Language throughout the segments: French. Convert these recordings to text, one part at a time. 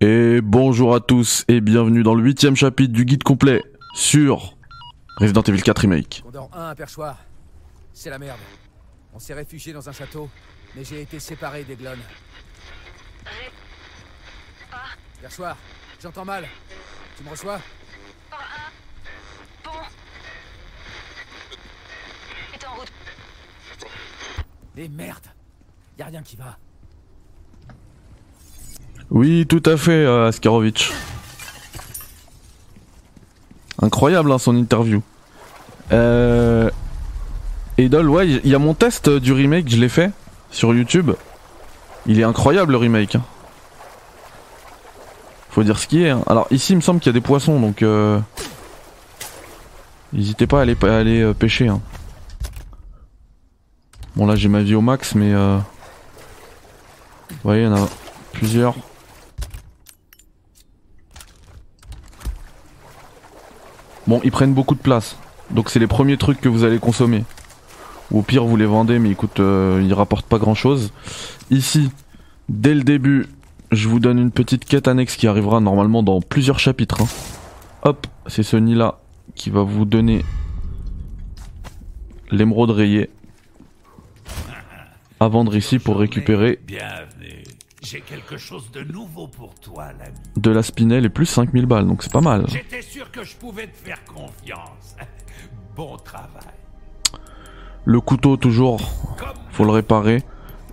Et bonjour à tous et bienvenue dans le huitième chapitre du guide complet sur Resident Evil 4 Remake. Condor 1 à perchoir. C'est la merde. On s'est réfugié dans un château, mais j'ai été séparé des glonnes. Perchoir, j'entends mal. Tu me reçois? Bon. Est en route? Eh merde Y a rien qui va. Oui, tout à fait, euh. Incroyable hein, son interview. Euh... Idol, ouais, il y a mon test du remake, je l'ai fait sur YouTube. Il est incroyable le remake. hein. Faut dire ce qui est. hein. Alors ici, il me semble qu'il y a des poissons, donc euh... n'hésitez pas à aller, à aller euh, pêcher. hein. Bon là, j'ai ma vie au max, mais euh... vous voyez, il y en a plusieurs. Bon, ils prennent beaucoup de place. Donc c'est les premiers trucs que vous allez consommer. Ou au pire, vous les vendez, mais écoute, euh, ils rapportent pas grand chose. Ici, dès le début, je vous donne une petite quête annexe qui arrivera normalement dans plusieurs chapitres. hein. Hop, c'est ce nid-là qui va vous donner l'émeraude rayée. À vendre ici pour récupérer. J'ai quelque chose de nouveau pour toi, l'ami. de la spinelle et plus 5000 balles, donc c'est pas mal. J'étais sûr que je pouvais te faire confiance. Bon travail. Le couteau toujours, faut le réparer.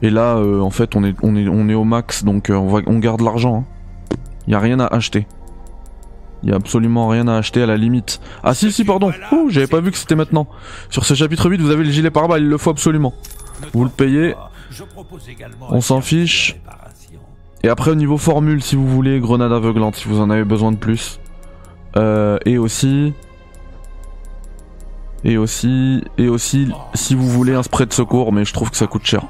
Et là, euh, en fait, on est, on est, on est au max, donc euh, on, va, on garde l'argent. Il y a rien à acheter. Il y a absolument rien à acheter à la limite. Ah si si pardon. Ouh, j'avais pas vu que c'était maintenant. Sur ce chapitre 8, vous avez le gilet pare-balles, il le faut absolument. Vous le payez. On s'en fiche. Et après au niveau formule, si vous voulez, grenade aveuglante, si vous en avez besoin de plus. Euh, et aussi... Et aussi... Et aussi, si vous voulez un spray de secours, mais je trouve que ça coûte cher.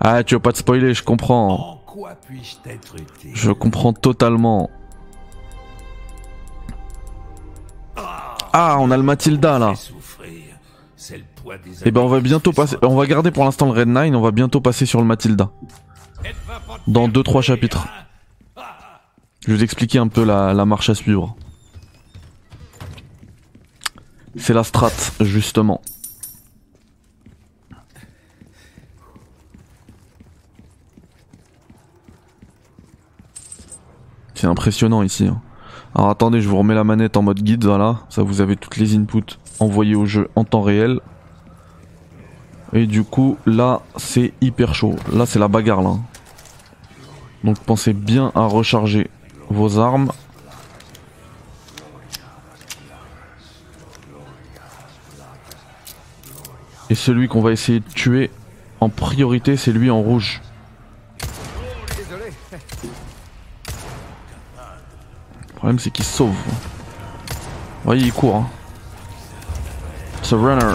Ah, tu veux pas te spoiler, je comprends. Je comprends totalement. Ah, on a le Matilda là. Et ben on va bientôt passer. On va garder pour l'instant le Red 9, on va bientôt passer sur le Matilda. Dans faire 2-3 courir, chapitres. Je vais vous expliquer un peu la, la marche à suivre. C'est la strat, justement. C'est impressionnant ici. hein. Alors attendez, je vous remets la manette en mode guide, voilà. Ça vous avez toutes les inputs envoyées au jeu en temps réel. Et du coup, là, c'est hyper chaud. Là, c'est la bagarre, là. Donc pensez bien à recharger vos armes. Et celui qu'on va essayer de tuer en priorité, c'est lui en rouge. Le problème, c'est qu'il sauve. Vous voyez, il court. Hein. Runner.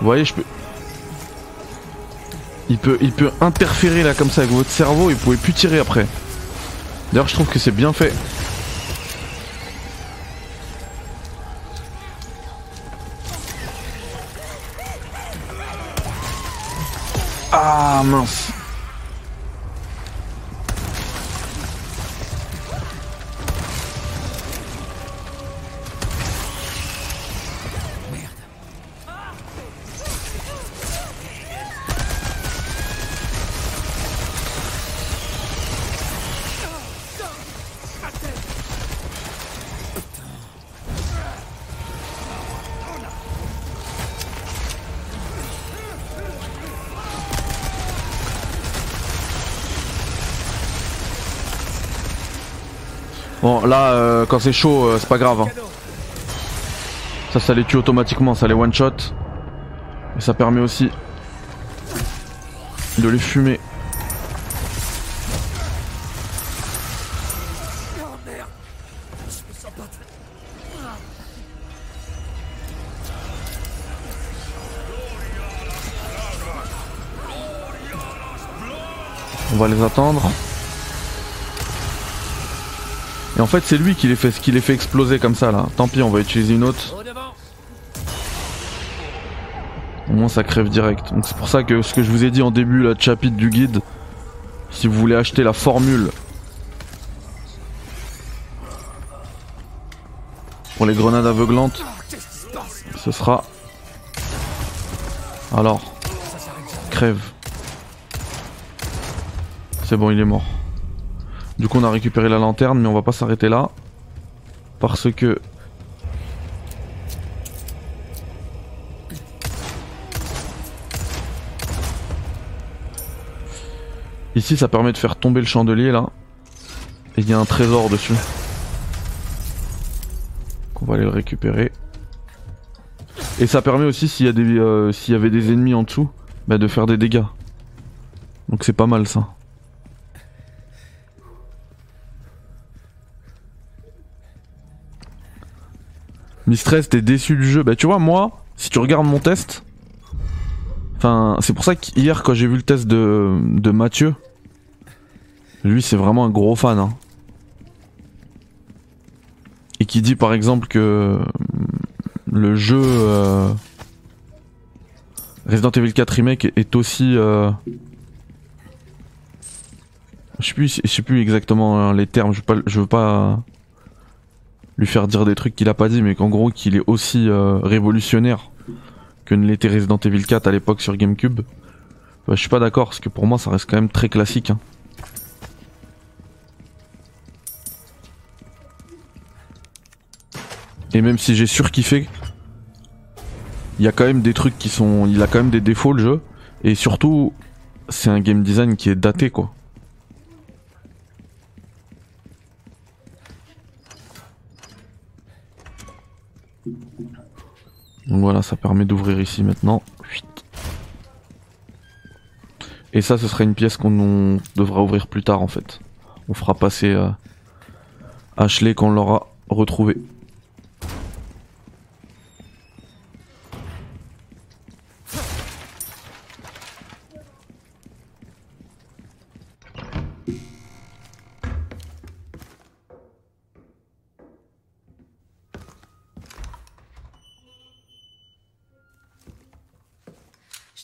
Vous voyez, je peux. Il peut, interférer là comme ça avec votre cerveau et vous pouvez plus tirer après. D'ailleurs, je trouve que c'est bien fait. Ah mince. Bon là euh, quand c'est chaud euh, c'est pas grave. hein. Ça ça les tue automatiquement, ça les one shot. Et ça permet aussi de les fumer. On va les attendre. Et en fait, c'est lui qui les fait, qui les fait exploser comme ça là. Tant pis, on va utiliser une autre. Au moins, ça crève direct. Donc c'est pour ça que ce que je vous ai dit en début là, chapitre du guide, si vous voulez acheter la formule pour les grenades aveuglantes, ce sera. Alors, crève. C'est bon, il est mort. Du coup, on a récupéré la lanterne, mais on va pas s'arrêter là. Parce que. Ici, ça permet de faire tomber le chandelier là. Et il y a un trésor dessus. On va aller le récupérer. Et ça permet aussi, s'il y, euh, avait des ennemis en dessous, bah, de faire des dégâts. Donc c'est pas mal ça. Mistress, t'es déçu du jeu. Bah tu vois, moi, si tu regardes mon test, enfin, c'est pour ça qu'hier quand j'ai vu le test de, Mathieu, lui c'est vraiment un gros fan. Hein. Et qui dit par exemple que le jeu euh, Resident Evil 4 Remake est aussi... Euh, je sais plus, exactement hein, les termes, je je veux pas lui faire dire des trucs qu'il a pas dit, mais qu'en gros qu'il est aussi euh, révolutionnaire que ne l'était Resident Evil 4 à l'époque sur GameCube. Bah, je suis pas d'accord, parce que pour moi ça reste quand même très classique. Hein. Et même si j'ai surkiffé, il y a quand même des trucs qui sont. Il a quand même des défauts le jeu. Et surtout, c'est un game design qui est daté quoi. Donc voilà, ça permet d'ouvrir ici maintenant. Et ça, ce sera une pièce qu'on devra ouvrir plus tard en fait. On fera passer euh, Ashley quand on l'aura retrouvé.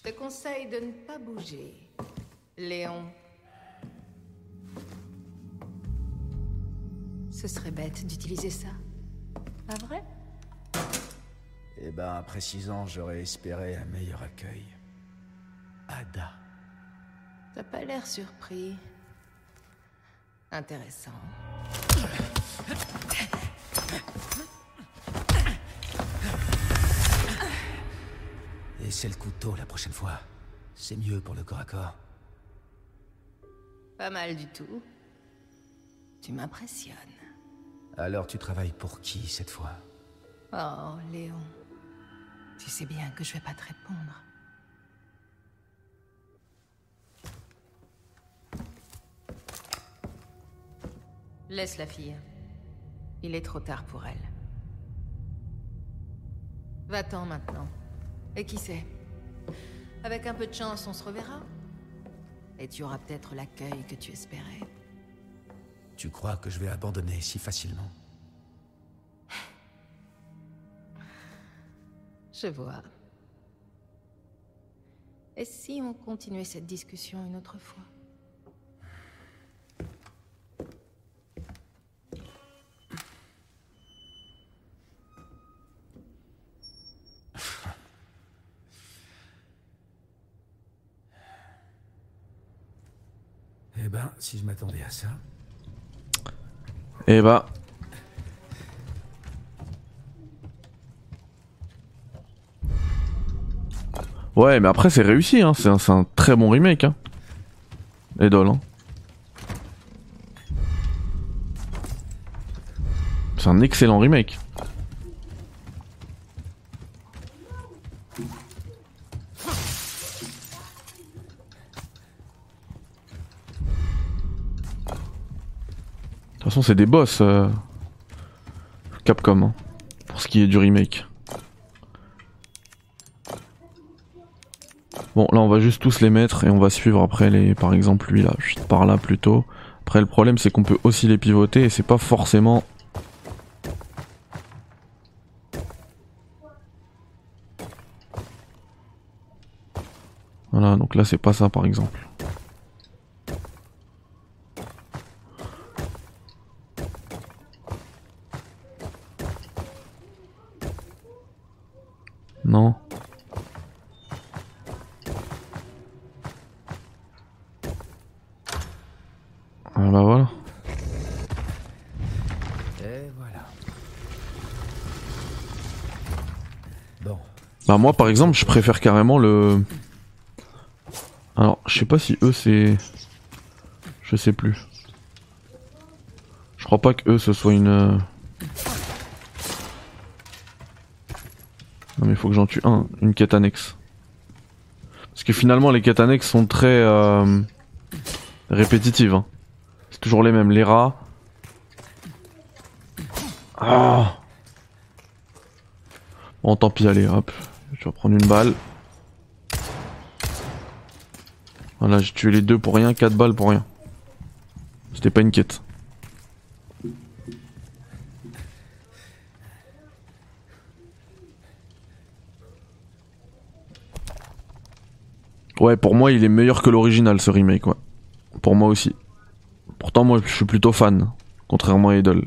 Je te conseille de ne pas bouger. Léon. Ce serait bête d'utiliser ça. Pas vrai? Eh ben, après six ans, j'aurais espéré un meilleur accueil. Ada. T'as pas l'air surpris. Intéressant. C'est le couteau la prochaine fois. C'est mieux pour le corps à corps. Pas mal du tout. Tu m'impressionnes. Alors tu travailles pour qui cette fois? Oh, Léon. Tu sais bien que je vais pas te répondre. Laisse la fille. Il est trop tard pour elle. Va-t'en maintenant. Et qui sait? Avec un peu de chance, on se reverra. Et tu auras peut-être l'accueil que tu espérais. Tu crois que je vais abandonner si facilement? Je vois. Et si on continuait cette discussion une autre fois? Eh ben, si je m'attendais à ça. Et bah. Ouais, mais après c'est réussi, hein. c'est un, un très bon remake. Hein. Idol. Hein. C'est un excellent remake. C'est des boss. euh, Capcom. hein, pour ce qui est du remake. Bon, là, on va juste tous les mettre et on va suivre après les. Par exemple, lui là, chut, par là plutôt. Après le problème c'est qu'on peut aussi les pivoter et c'est pas forcément... Voilà, donc là c'est pas ça par exemple. Ah bah voilà. Et voilà. Bon, Bah moi par exemple je préfère carrément le... Alors je sais pas si eux c'est... Je sais plus. Je crois pas que eux ce soit une... mais il faut que j'en tue un, une quête annexe. Parce que finalement les quêtes annexes sont très euh, répétitives. hein. C'est toujours les mêmes, les rats. Ah Bon tant pis allez hop. Je vais prendre une balle. Voilà j'ai tué les deux pour rien, quatre balles pour rien. C'était pas une quête. Ouais, pour moi, il est meilleur que l'original, ce remake, ouais. Pour moi aussi. Pourtant, moi, je suis plutôt fan, contrairement à Idol.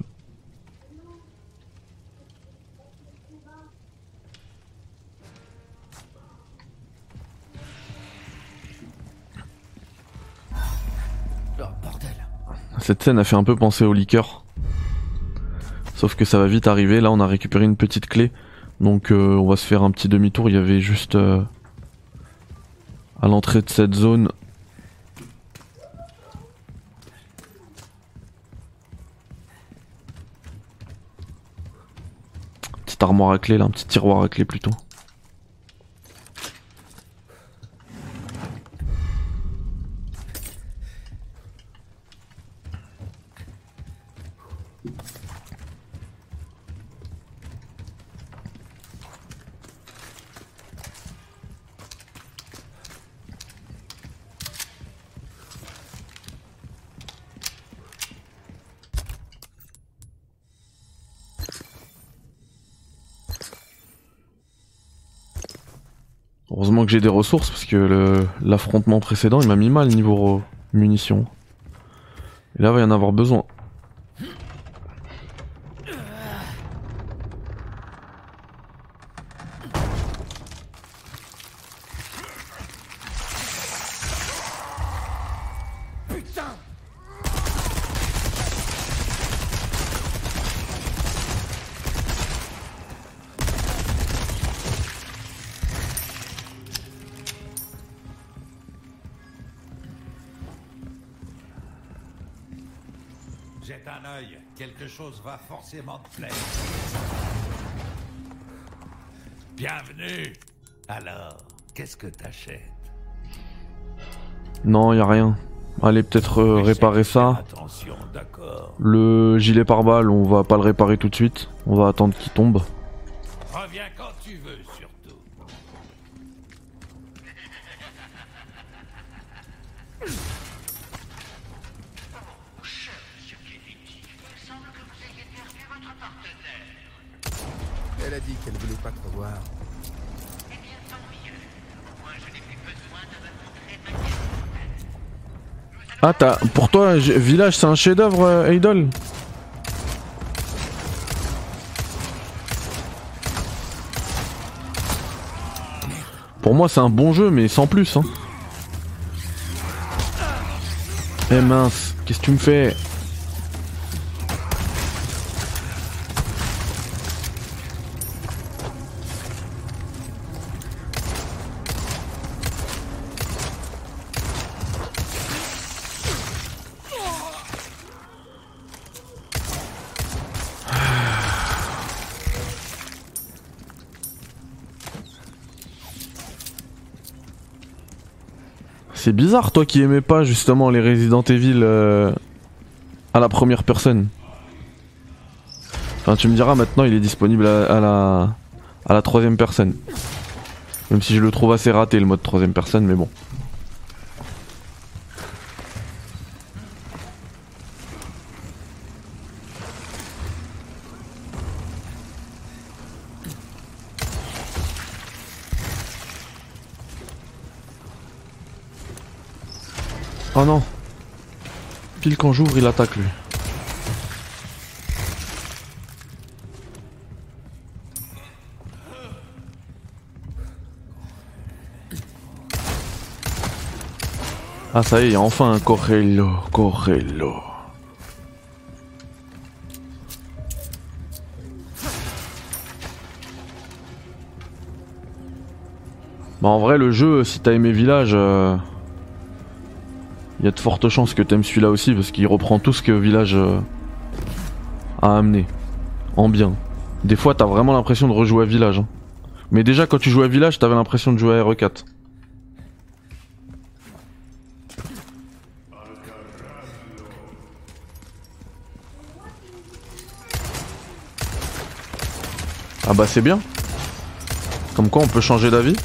Oh. Cette scène a fait un peu penser au liqueur. Sauf que ça va vite arriver. Là, on a récupéré une petite clé. Donc, euh, on va se faire un petit demi-tour. Il y avait juste euh, à l'entrée de cette zone. Petite armoire à clé, là, un petit tiroir à clé plutôt. Heureusement que j'ai des ressources parce que l'affrontement précédent il m'a mis mal niveau munitions. Et là va y en avoir besoin. Jette un œil, quelque chose va forcément te plaire. Bienvenue. Alors, qu'est-ce que t'achètes? Non, y a rien. Allez peut-être euh, réparer ça. Attention, d'accord. Le gilet pare-balles, on va pas le réparer tout de suite. On va attendre qu'il tombe. Reviens quand tu veux, surtout. Elle a dit qu'elle voulait pas te revoir. Ah t'as... Pour toi, Village c'est un chef-d'œuvre, euh, Idol Pour moi c'est un bon jeu mais sans plus hein. Eh mince, qu'est-ce que tu me fais? C'est bizarre toi qui aimais pas justement les Resident Evil euh, à la première personne. Enfin tu me diras maintenant il est disponible à, à la à la troisième personne. Même si je le trouve assez raté le mode troisième personne mais bon. Quand j'ouvre, il attaque lui. Ah ça y est, enfin Corello, Corello. Bah en vrai le jeu, si t'as aimé Village, euh, il y a de fortes chances que t'aimes celui-là aussi parce qu'il reprend tout ce que Village euh, a amené. En bien. Des fois t'as vraiment l'impression de rejouer à Village. hein. Mais déjà quand tu jouais à Village, t'avais l'impression de jouer à RE4. Ah bah c'est bien. Comme quoi on peut changer d'avis.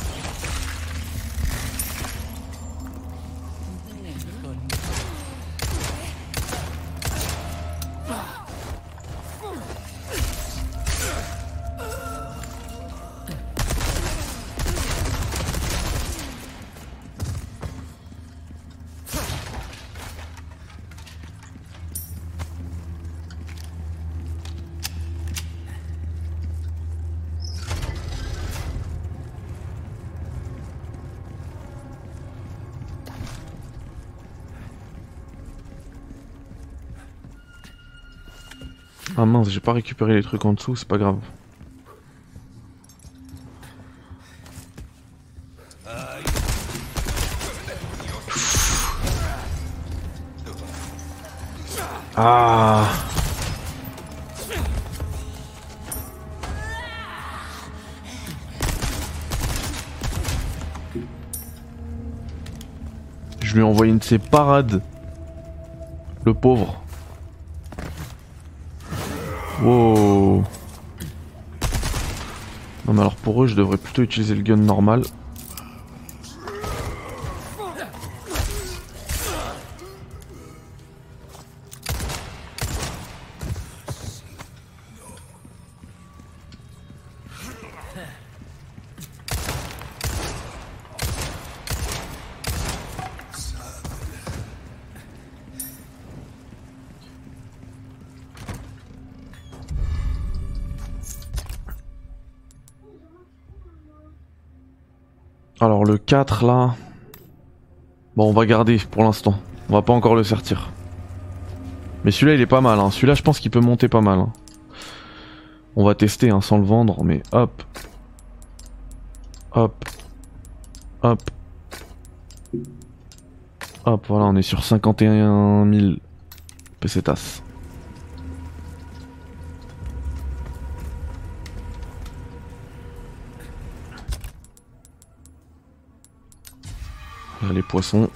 Ah mince, j'ai pas récupéré les trucs en dessous, c'est pas grave. Ah Je lui ai envoyé une de ses parades. Le pauvre. Wow. Non mais alors pour eux je devrais plutôt utiliser le gun normal. 4 là... Bon on va garder pour l'instant. On va pas encore le sortir. Mais celui-là il est pas mal. Hein. Celui-là je pense qu'il peut monter pas mal. hein. On va tester hein, sans le vendre. Mais hop. Hop. Hop. Hop voilà on est sur 51 000 pesetas. Les poissons.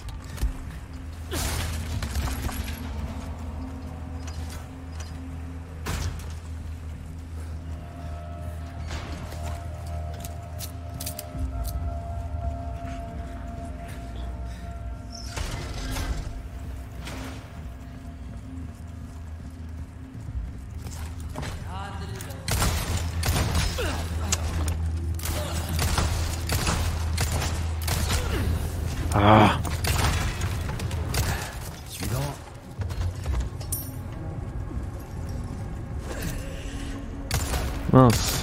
Mince.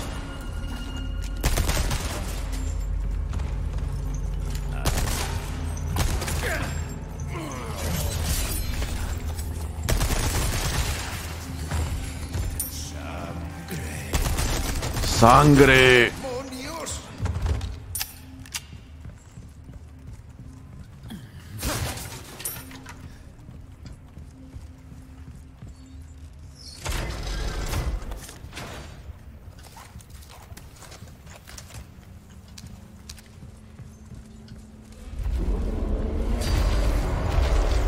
Sangre.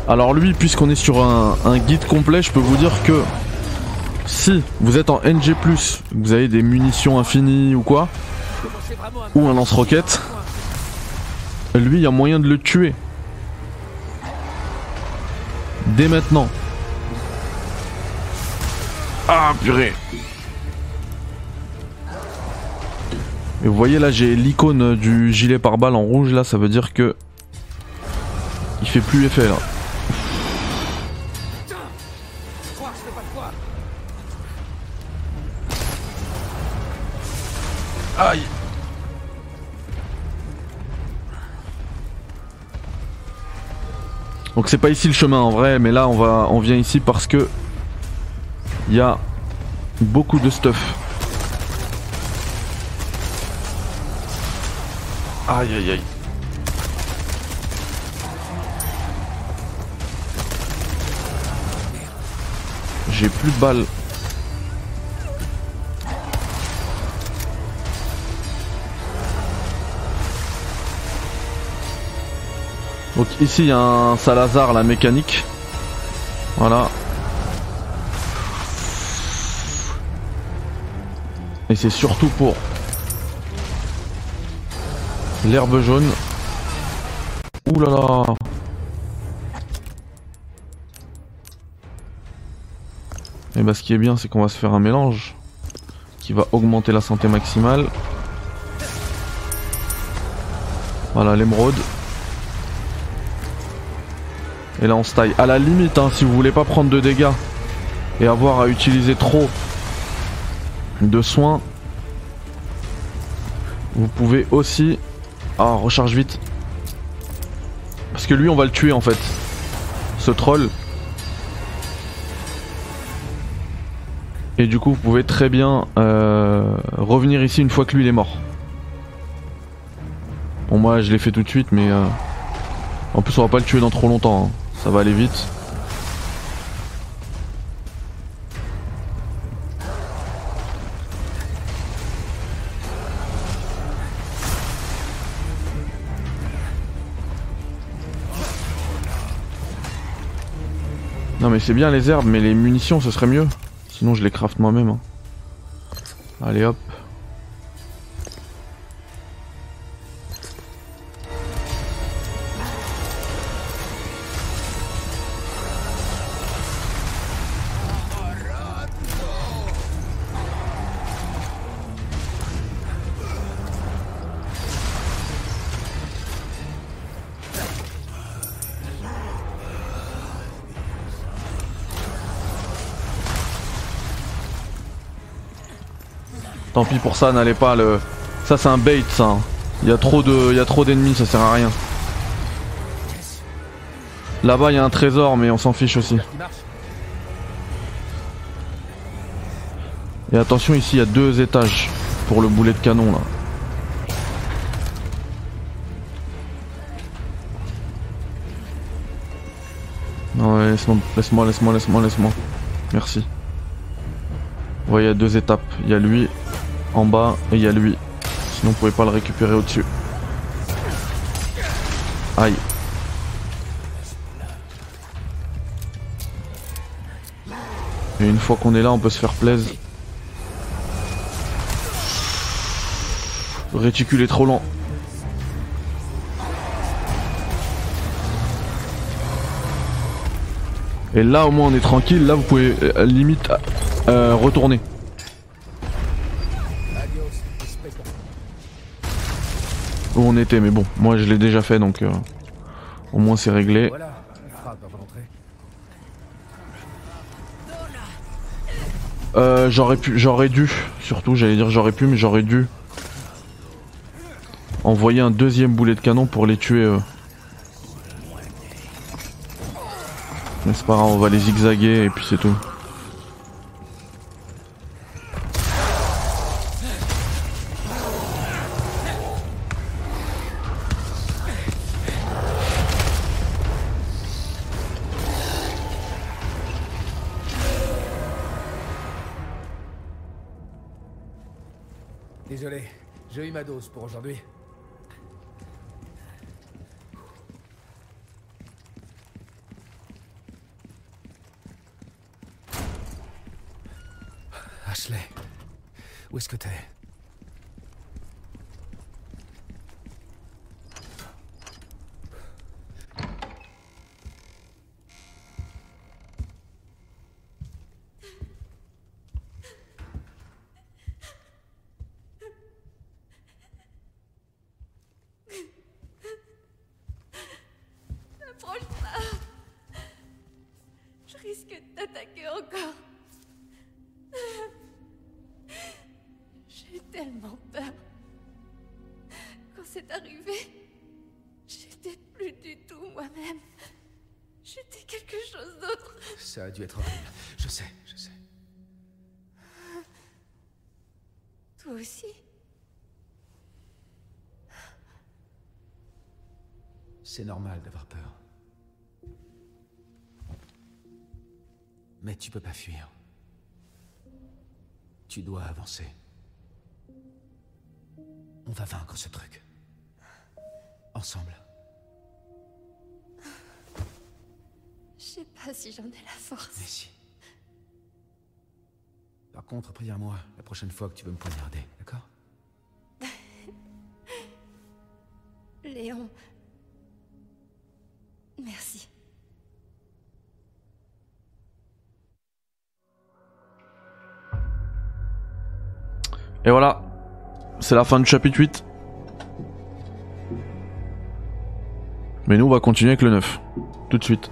Alors lui, puisqu'on est sur un, un guide complet, je peux vous dire que si vous êtes en NG+, vous avez des munitions infinies ou quoi, ou un lance-roquette, lui, il y a moyen de le tuer. Dès maintenant. Ah purée. Et vous voyez là, j'ai l'icône du gilet pare-balles en rouge là, ça veut dire que il fait plus effet là. Donc c'est pas ici le chemin en vrai, mais là on va, on vient ici parce que il y a beaucoup de stuff. Aïe aïe aïe. J'ai plus de balles. Donc ici il y a un Salazar la mécanique. Voilà. Et c'est surtout pour l'herbe jaune. Ouh là là. Et bah ce qui est bien c'est qu'on va se faire un mélange qui va augmenter la santé maximale. Voilà l'émeraude. Et là on se taille. À la limite, hein, si vous voulez pas prendre de dégâts et avoir à utiliser trop de soins, vous pouvez aussi... Ah, recharge vite. Parce que lui on va le tuer en fait. Ce troll. Et du coup vous pouvez très bien euh, revenir ici une fois que lui il est mort. Bon moi je l'ai fait tout de suite mais... Euh, en plus on va pas le tuer dans trop longtemps. Hein. Ça va aller vite. Non mais c'est bien les herbes, mais les munitions ce serait mieux. Sinon je les craft moi-même. Hein. Allez hop. Tant pis pour ça, n'allez pas le. Ça c'est un bait ça. hein. Il y a trop de. Y a trop d'ennemis, ça sert à rien. Là-bas il y a un trésor mais on s'en fiche aussi. Et attention ici il y a deux étages pour le boulet de canon là. Ouais, laisse-moi, laisse-moi, laisse-moi, laisse-moi, laisse-moi. Merci. Ouais, il y a deux étapes. Il y a lui en bas et il y a lui. Sinon, on pouvait pas le récupérer au-dessus. Aïe. Et une fois qu'on est là, on peut se faire plaisir. Le réticule est trop lent. Et là au moins on est tranquille, là vous pouvez euh, limite euh, retourner. Était, mais bon, moi je l'ai déjà fait donc euh, au moins c'est réglé. Voilà. Euh, j'aurais pu, j'aurais dû, surtout j'allais dire j'aurais pu, mais j'aurais dû envoyer un deuxième boulet de canon pour les tuer. euh. Mais c'est pas grave, on va les zigzaguer et puis c'est tout. today. C'est normal d'avoir peur. Mais tu peux pas fuir. Tu dois avancer. On va vaincre ce truc. Ensemble. Je sais pas si j'en ai la Mais force. si. Par contre, préviens-moi la prochaine fois que tu veux me poignarder, d'accord? Léon. Et voilà, c'est la fin du chapitre 8. Mais nous, on va continuer avec le 9. Tout de suite.